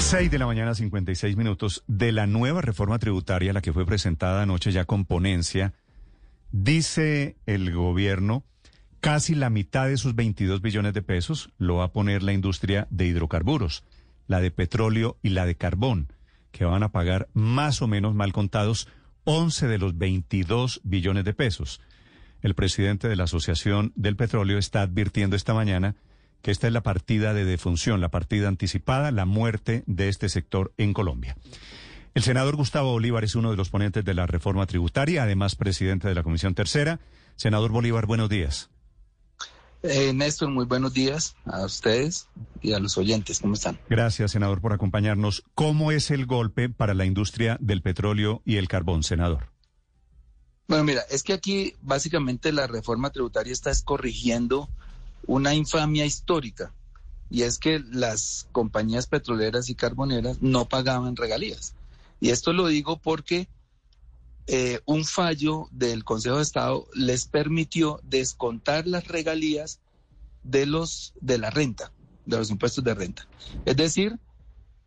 6 de la mañana, 56 minutos. De la nueva reforma tributaria, la que fue presentada anoche ya con ponencia, dice el gobierno casi la mitad de sus 22 billones de pesos lo va a poner la industria de hidrocarburos, la de petróleo y la de carbón, que van a pagar más o menos mal contados 11 de los 22 billones de pesos. El presidente de la Asociación del Petróleo está advirtiendo esta mañana que esta es la partida de defunción, la partida anticipada, la muerte de este sector en Colombia. El senador Gustavo Bolívar es uno de los ponentes de la reforma tributaria, además presidente de la Comisión Tercera. Senador Bolívar, buenos días. Eh, Néstor, muy buenos días a ustedes y a los oyentes. ¿Cómo están? Gracias, senador, por acompañarnos. ¿Cómo es el golpe para la industria del petróleo y el carbón, senador? Bueno, mira, es que aquí básicamente la reforma tributaria está corrigiendo una infamia histórica y es que las compañías petroleras y carboneras no pagaban regalías. Y esto lo digo porque eh, un fallo del Consejo de Estado les permitió descontar las regalías de los de la renta, de los impuestos de renta. Es decir,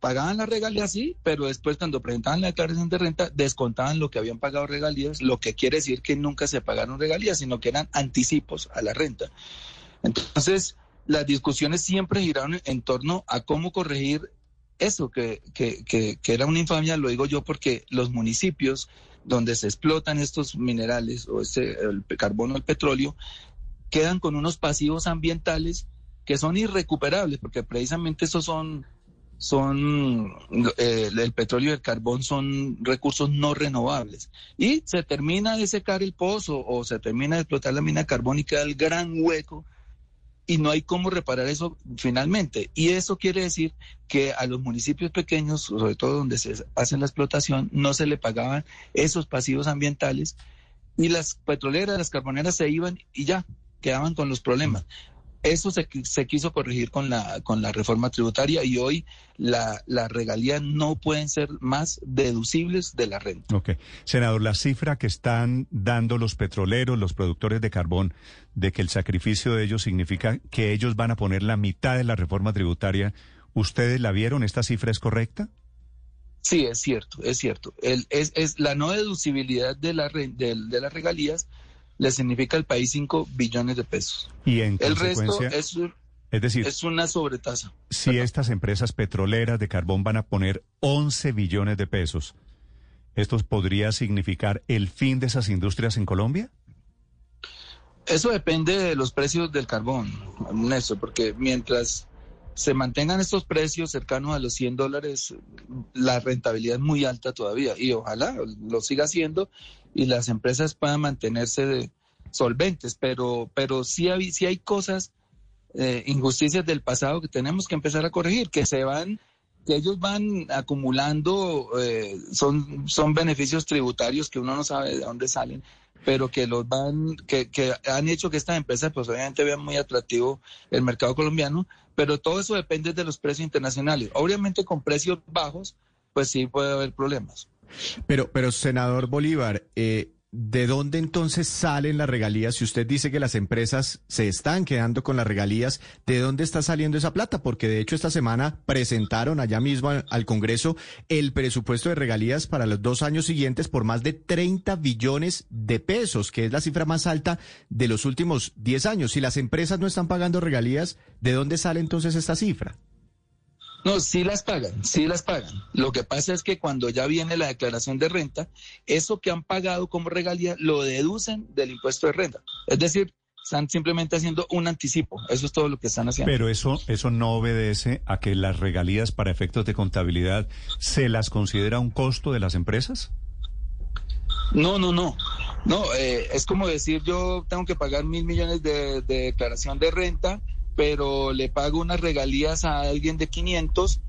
pagaban las regalías sí, pero después cuando presentaban la declaración de renta descontaban lo que habían pagado regalías, lo que quiere decir que nunca se pagaron regalías, sino que eran anticipos a la renta. Entonces, las discusiones siempre giraron en torno a cómo corregir eso, que, que, que, que era una infamia, lo digo yo porque los municipios donde se explotan estos minerales o este, el carbono, el petróleo, quedan con unos pasivos ambientales que son irrecuperables, porque precisamente esos son, son eh, el petróleo y el carbón son recursos no renovables. Y se termina de secar el pozo o se termina de explotar la mina carbónica, el gran hueco y no hay cómo reparar eso finalmente. Y eso quiere decir que a los municipios pequeños, sobre todo donde se hace la explotación, no se le pagaban esos pasivos ambientales y las petroleras, las carboneras se iban y ya quedaban con los problemas. Eso se, se, quiso corregir con la, con la reforma tributaria y hoy la, las regalías no pueden ser más deducibles de la renta. Ok. Senador, la cifra que están dando los petroleros, los productores de carbón, de que el sacrificio de ellos significa que ellos van a poner la mitad de la reforma tributaria, ¿ustedes la vieron? ¿Esta cifra es correcta? Sí, es cierto, es cierto. El, es, es la no deducibilidad de, la, de, de las regalías le significa al país 5 billones de pesos. Y en el resto es, es decir, es una sobretasa. Si estas empresas petroleras de carbón van a poner 11 billones de pesos, ¿esto podría significar el fin de esas industrias en Colombia? Eso depende de los precios del carbón, Néstor, porque mientras se mantengan estos precios cercanos a los 100 dólares, la rentabilidad es muy alta todavía y ojalá lo siga haciendo y las empresas puedan mantenerse solventes, pero, pero sí, hay, sí hay cosas, eh, injusticias del pasado que tenemos que empezar a corregir, que se van, que ellos van acumulando, eh, son, son beneficios tributarios que uno no sabe de dónde salen, pero que los van, que, que han hecho que estas empresas pues obviamente vean muy atractivo el mercado colombiano, pero todo eso depende de los precios internacionales. Obviamente con precios bajos, pues sí puede haber problemas. Pero, pero senador Bolívar, eh, ¿de dónde entonces salen las regalías? Si usted dice que las empresas se están quedando con las regalías, ¿de dónde está saliendo esa plata? Porque de hecho esta semana presentaron allá mismo al, Congreso el presupuesto de regalías para los dos años siguientes por más de 30 billones de pesos, que es la cifra más alta de los últimos 10 años. Si las empresas no están pagando regalías, ¿de dónde sale entonces esta cifra? No, sí las pagan, sí las pagan. Lo que pasa es que cuando ya viene la declaración de renta, eso que han pagado como regalía lo deducen del impuesto de renta. Es decir, están simplemente haciendo un anticipo. Eso es todo lo que están haciendo. Pero eso, eso no obedece a que las regalías para efectos de contabilidad se las considera un costo de las empresas. No, no, no. No, eh, es como decir yo tengo que pagar mil millones de, de declaración de renta pero le pago unas regalías a alguien de 500,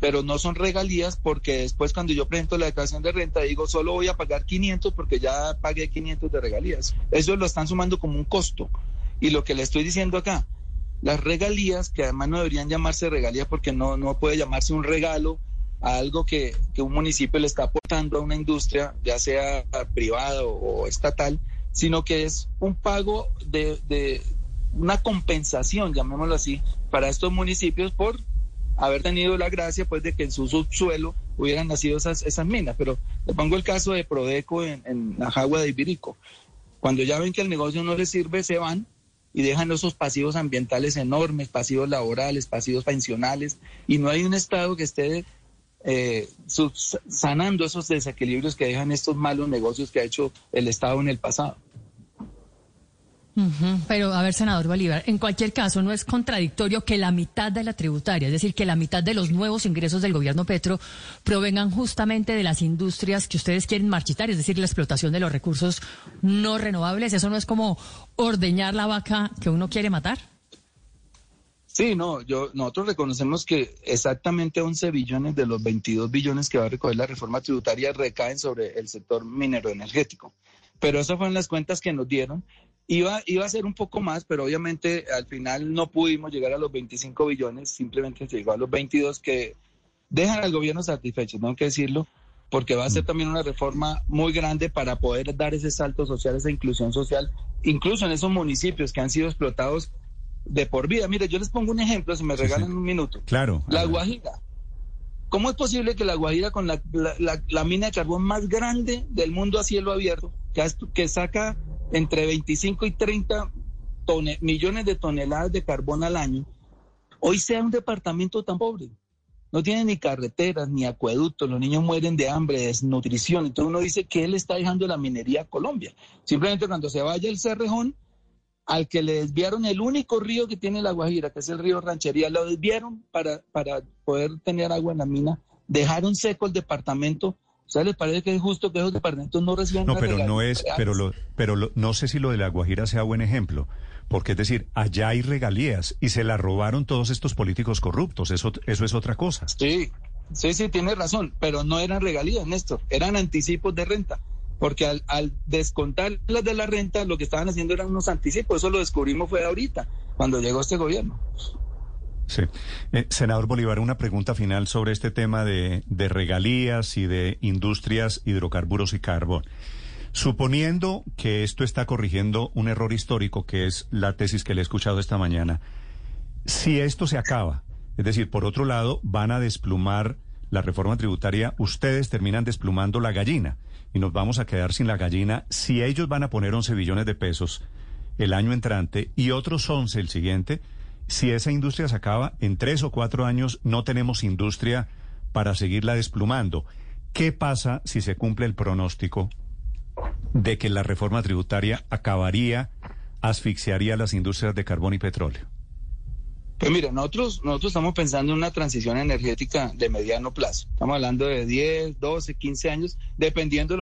pero no son regalías porque después cuando yo presento la declaración de renta digo solo voy a pagar 500 porque ya pagué 500 de regalías. Eso lo están sumando como un costo. Y lo que le estoy diciendo acá, las regalías, que además no deberían llamarse regalías porque no, no puede llamarse un regalo a algo que, que un municipio le está aportando a una industria, ya sea privada o estatal, sino que es un pago de, de una compensación, llamémoslo así, para estos municipios por haber tenido la gracia pues de que en su subsuelo hubieran nacido esas, esas minas. Pero le pongo el caso de Prodeco en, en la de Ibirico. Cuando ya ven que el negocio no les sirve, se van y dejan esos pasivos ambientales enormes, pasivos laborales, pasivos pensionales, y no hay un Estado que esté eh, sanando esos desequilibrios que dejan estos malos negocios que ha hecho el Estado en el pasado. Pero, a ver, senador Bolívar, en cualquier caso, no es contradictorio que la mitad de la tributaria, es decir, que la mitad de los nuevos ingresos del gobierno Petro provengan justamente de las industrias que ustedes quieren marchitar, es decir, la explotación de los recursos no renovables. ¿Eso no es como ordeñar la vaca que uno quiere matar? Sí, no, yo, nosotros reconocemos que exactamente 11 billones de los 22 billones que va a recoger la reforma tributaria recaen sobre el sector minero energético. Pero esas fueron las cuentas que nos dieron. Iba, iba a ser un poco más, pero obviamente al final no pudimos llegar a los 25 billones, simplemente se llegó a los 22 que dejan al gobierno satisfecho, tengo que decirlo, porque va a ser mm. también una reforma muy grande para poder dar ese salto social, esa inclusión social, incluso en esos municipios que han sido explotados de por vida. Mire, yo les pongo un ejemplo, si me regalan un minuto. Claro. La Guajira. ¿Cómo es posible que la Guajira, con la, la, mina de carbón más grande del mundo a cielo abierto, que, que saca entre 25 y 30 millones de toneladas de carbón al año, hoy sea un departamento tan pobre? No tiene ni carreteras, ni acueductos, los niños mueren de hambre, de desnutrición. Entonces uno dice que él está dejando la minería a Colombia. Simplemente cuando se vaya el Cerrejón, al que le desviaron el único río que tiene la Guajira, que es el río Ranchería, lo desviaron para, para poder tener agua en la mina, dejaron seco el departamento. O sea, ¿les parece que es justo que esos departamentos no reciban No, pero no es, pero lo, pero no sé si lo de la Guajira sea buen ejemplo, porque es decir, allá hay regalías y se la robaron todos estos políticos corruptos, eso, eso es otra cosa. Sí, sí, sí, tiene razón, pero no eran regalías, Néstor, eran anticipos de renta porque al, al descontar las de la renta, lo que estaban haciendo eran unos anticipos. Eso lo descubrimos fue ahorita, cuando llegó este gobierno. Sí. Eh, senador Bolívar, una pregunta final sobre este tema de, de regalías y de industrias, hidrocarburos y carbón. Suponiendo que esto está corrigiendo un error histórico, que es la tesis que le he escuchado esta mañana, si esto se acaba, es decir, por otro lado, van a desplumar la reforma tributaria, ustedes terminan desplumando la gallina y nos vamos a quedar sin la gallina si ellos van a poner 11 billones de pesos el año entrante y otros 11 el siguiente. Si esa industria se acaba, en tres o cuatro años no tenemos industria para seguirla desplumando. ¿Qué pasa si se cumple el pronóstico de que la reforma tributaria acabaría, asfixiaría las industrias de carbón y petróleo? Pues mira, nosotros, nosotros estamos pensando en una transición energética de mediano plazo. Estamos hablando de 10, 12, 15 años, dependiendo.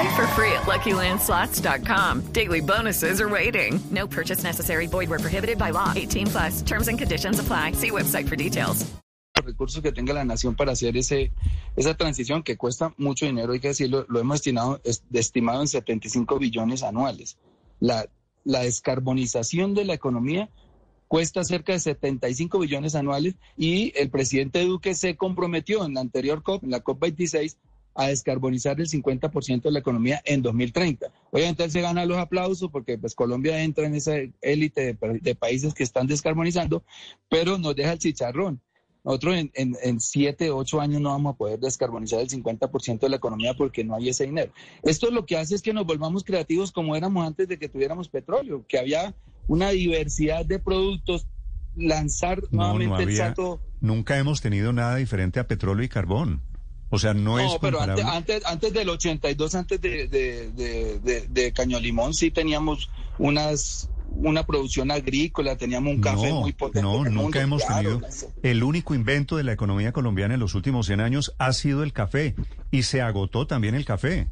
Play for free at LuckyLandSlots.com. Daily bonuses are waiting. No purchase necessary. Void where prohibited by law. 18 plus. Terms and conditions apply. See website for details. Los recursos que tenga la nación para hacer ese, esa transición que cuesta mucho dinero, hay que decirlo, lo hemos destinado, es, estimado en 75 billones anuales. La, la descarbonización de la economía cuesta cerca de 75 billones anuales y el presidente Duque se comprometió en la anterior COP, en la COP26, a descarbonizar el 50% de la economía en 2030. Obviamente él se gana los aplausos porque pues Colombia entra en esa élite de, países que están descarbonizando, pero nos deja el chicharrón. Nosotros en, en, en siete, ocho años no vamos a poder descarbonizar el 50% de la economía porque no hay ese dinero. Esto lo que hace es que nos volvamos creativos como éramos antes de que tuviéramos petróleo, que había una diversidad de productos, lanzar nuevamente el salto. Nunca hemos tenido nada diferente a petróleo y carbón. O sea, no, es pero comparable. antes, antes, antes del 82, antes de, de, de, de, de Caño Limón, sí teníamos unas una producción agrícola, teníamos un café no, muy potente. No, nunca hemos claro. tenido. El único invento de la economía colombiana en los últimos 100 años ha sido el café y se agotó también el café.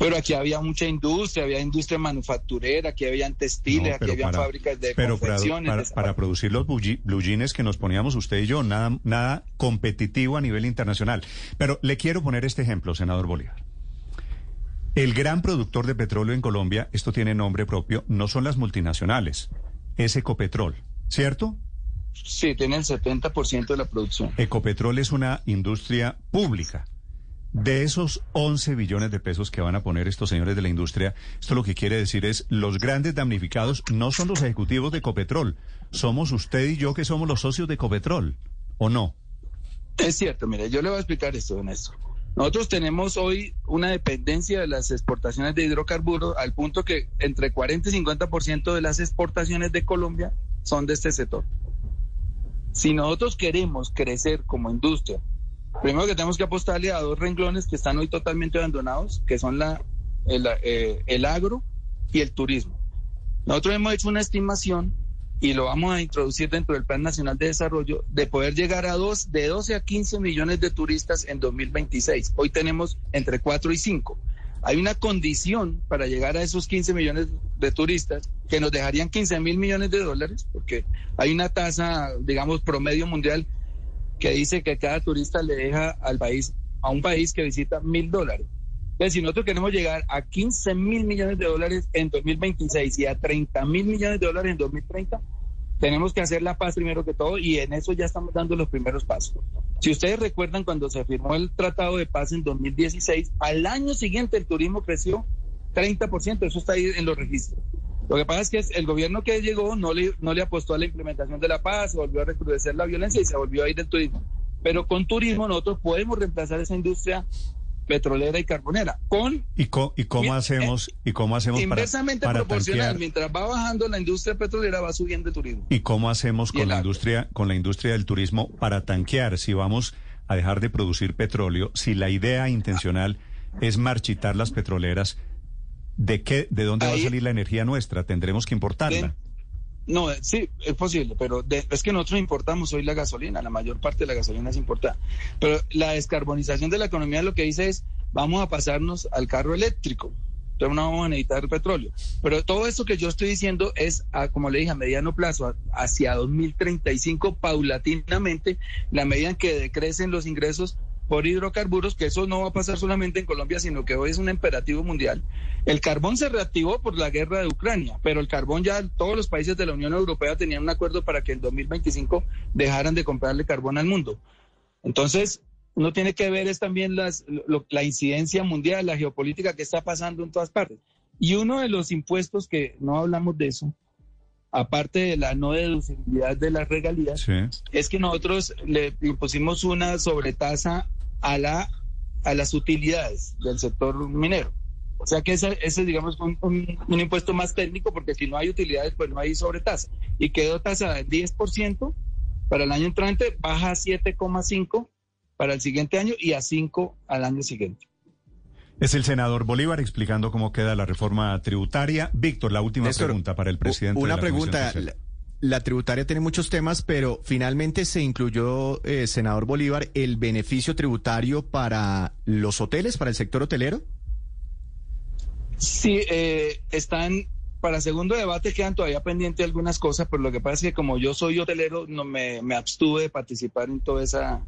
Pero aquí había mucha industria, había industria manufacturera, aquí habían textiles, No, aquí había fábricas de pero para, confecciones. para, producir los blue jeans que nos poníamos usted y yo, nada, nada competitivo a nivel internacional. Pero le quiero poner este ejemplo, senador Bolívar. El gran productor de petróleo en Colombia, esto tiene nombre propio, no son las multinacionales, es Ecopetrol, ¿cierto? Sí, tiene el 70% de la producción. Ecopetrol es una industria pública. De esos 11 billones de pesos que van a poner estos señores de la industria, esto lo que quiere decir es, los grandes damnificados no son los ejecutivos de Ecopetrol, somos usted y yo que somos los socios de Ecopetrol, ¿o no? Es cierto, mire, yo le voy a explicar esto, don. Nosotros tenemos hoy una dependencia de las exportaciones de hidrocarburos al punto que entre 40 y 50% de las exportaciones de Colombia son de este sector. Si nosotros queremos crecer como industria, primero que tenemos que apostarle a dos renglones que están hoy totalmente abandonados, que son la, el, eh, el agro y el turismo. Nosotros hemos hecho una estimación y lo vamos a introducir dentro del Plan Nacional de Desarrollo de poder llegar a dos, de 12 a 15 millones de turistas en 2026. Hoy tenemos entre 4 y 5. Hay una condición para llegar a esos 15 millones de turistas que nos dejarían 15 mil millones de dólares, porque hay una tasa, digamos, promedio mundial que dice que cada turista le deja al país, a un país que visita mil dólares. Entonces, si nosotros queremos llegar a 15 mil millones de dólares en 2026 y a 30 mil millones de dólares en 2030, tenemos que hacer la paz primero que todo y en eso ya estamos dando los primeros pasos. Si ustedes recuerdan cuando se firmó el Tratado de Paz en 2016, al año siguiente el turismo creció 30%, eso está ahí en los registros. Lo que pasa es que el gobierno que llegó no le, no le apostó a la implementación de la paz, se volvió a recrudecer la violencia y se volvió a ir del turismo. Pero con turismo nosotros podemos reemplazar esa industria petrolera y carbonera con ¿Y, co- y cómo hacemos y cómo hacemos inversamente para proporcional. tanquear? Mientras va bajando la industria petrolera, va subiendo el turismo. ¿Y cómo hacemos Y con la agro. industria con la industria del turismo para tanquear si vamos a dejar de producir petróleo? Si la idea intencional es marchitar las petroleras, ¿de qué de dónde va a salir la energía nuestra? Tendremos que importarla. De- No, eh, sí, es posible, pero de- es que nosotros importamos hoy la gasolina, la mayor parte de la gasolina es importada. Pero la descarbonización de la economía lo que dice es, vamos a pasarnos al carro eléctrico, entonces no vamos a necesitar petróleo. Pero todo esto que yo estoy diciendo es, a, como le dije, a mediano plazo, a- hacia 2035, paulatinamente, la medida en que decrecen los ingresos por hidrocarburos, que eso no va a pasar solamente en Colombia, sino que hoy es un imperativo mundial. El carbón se reactivó por la guerra de Ucrania, pero el carbón ya todos los países de la Unión Europea tenían un acuerdo para que en 2025 dejaran de comprarle carbón al mundo. Entonces, uno tiene que ver es también las, lo- la incidencia mundial, la geopolítica que está pasando en todas partes. Y uno de los impuestos que no hablamos de eso, aparte de la no deducibilidad de las regalías, Sí. es que nosotros le impusimos una sobretasa a la a las utilidades del sector minero. O sea que ese, ese digamos, un, un, un impuesto más técnico, porque si no hay utilidades, pues no hay sobretasa. Y quedó tasa del 10% para el año entrante, baja a 7,5% para el siguiente año y a 5% al año siguiente. Es el senador Bolívar explicando cómo queda la reforma tributaria. Víctor, la última Néstor, pregunta para el presidente. Una de la pregunta. La, tributaria tiene muchos temas, pero finalmente se incluyó, eh, senador Bolívar, el beneficio tributario para los hoteles, para el sector hotelero. Sí, eh, están para segundo debate quedan todavía pendientes algunas cosas, pero lo que pasa es que como yo soy hotelero, no me, me abstuve de participar en toda esa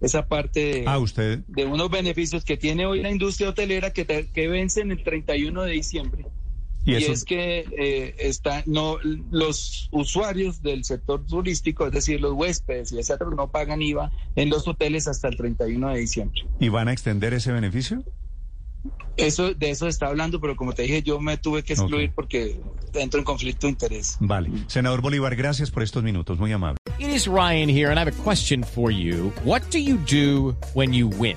esa parte de, Ah, usted. de unos beneficios que tiene hoy la industria hotelera que, te- que vencen el 31 de diciembre. Y Y, eso- es que eh, está, no, los usuarios del sector turístico, es decir, los huéspedes y etcétera, no pagan IVA en los hoteles hasta el 31 de diciembre. ¿Y van a extender ese beneficio? Eso, de eso está hablando, pero como te dije, yo me tuve que excluir porque entro en conflicto de interés. Vale. Senador Bolívar, gracias por estos minutos, muy amable. It is Ryan here, and I have a question for you. What do you do when you win?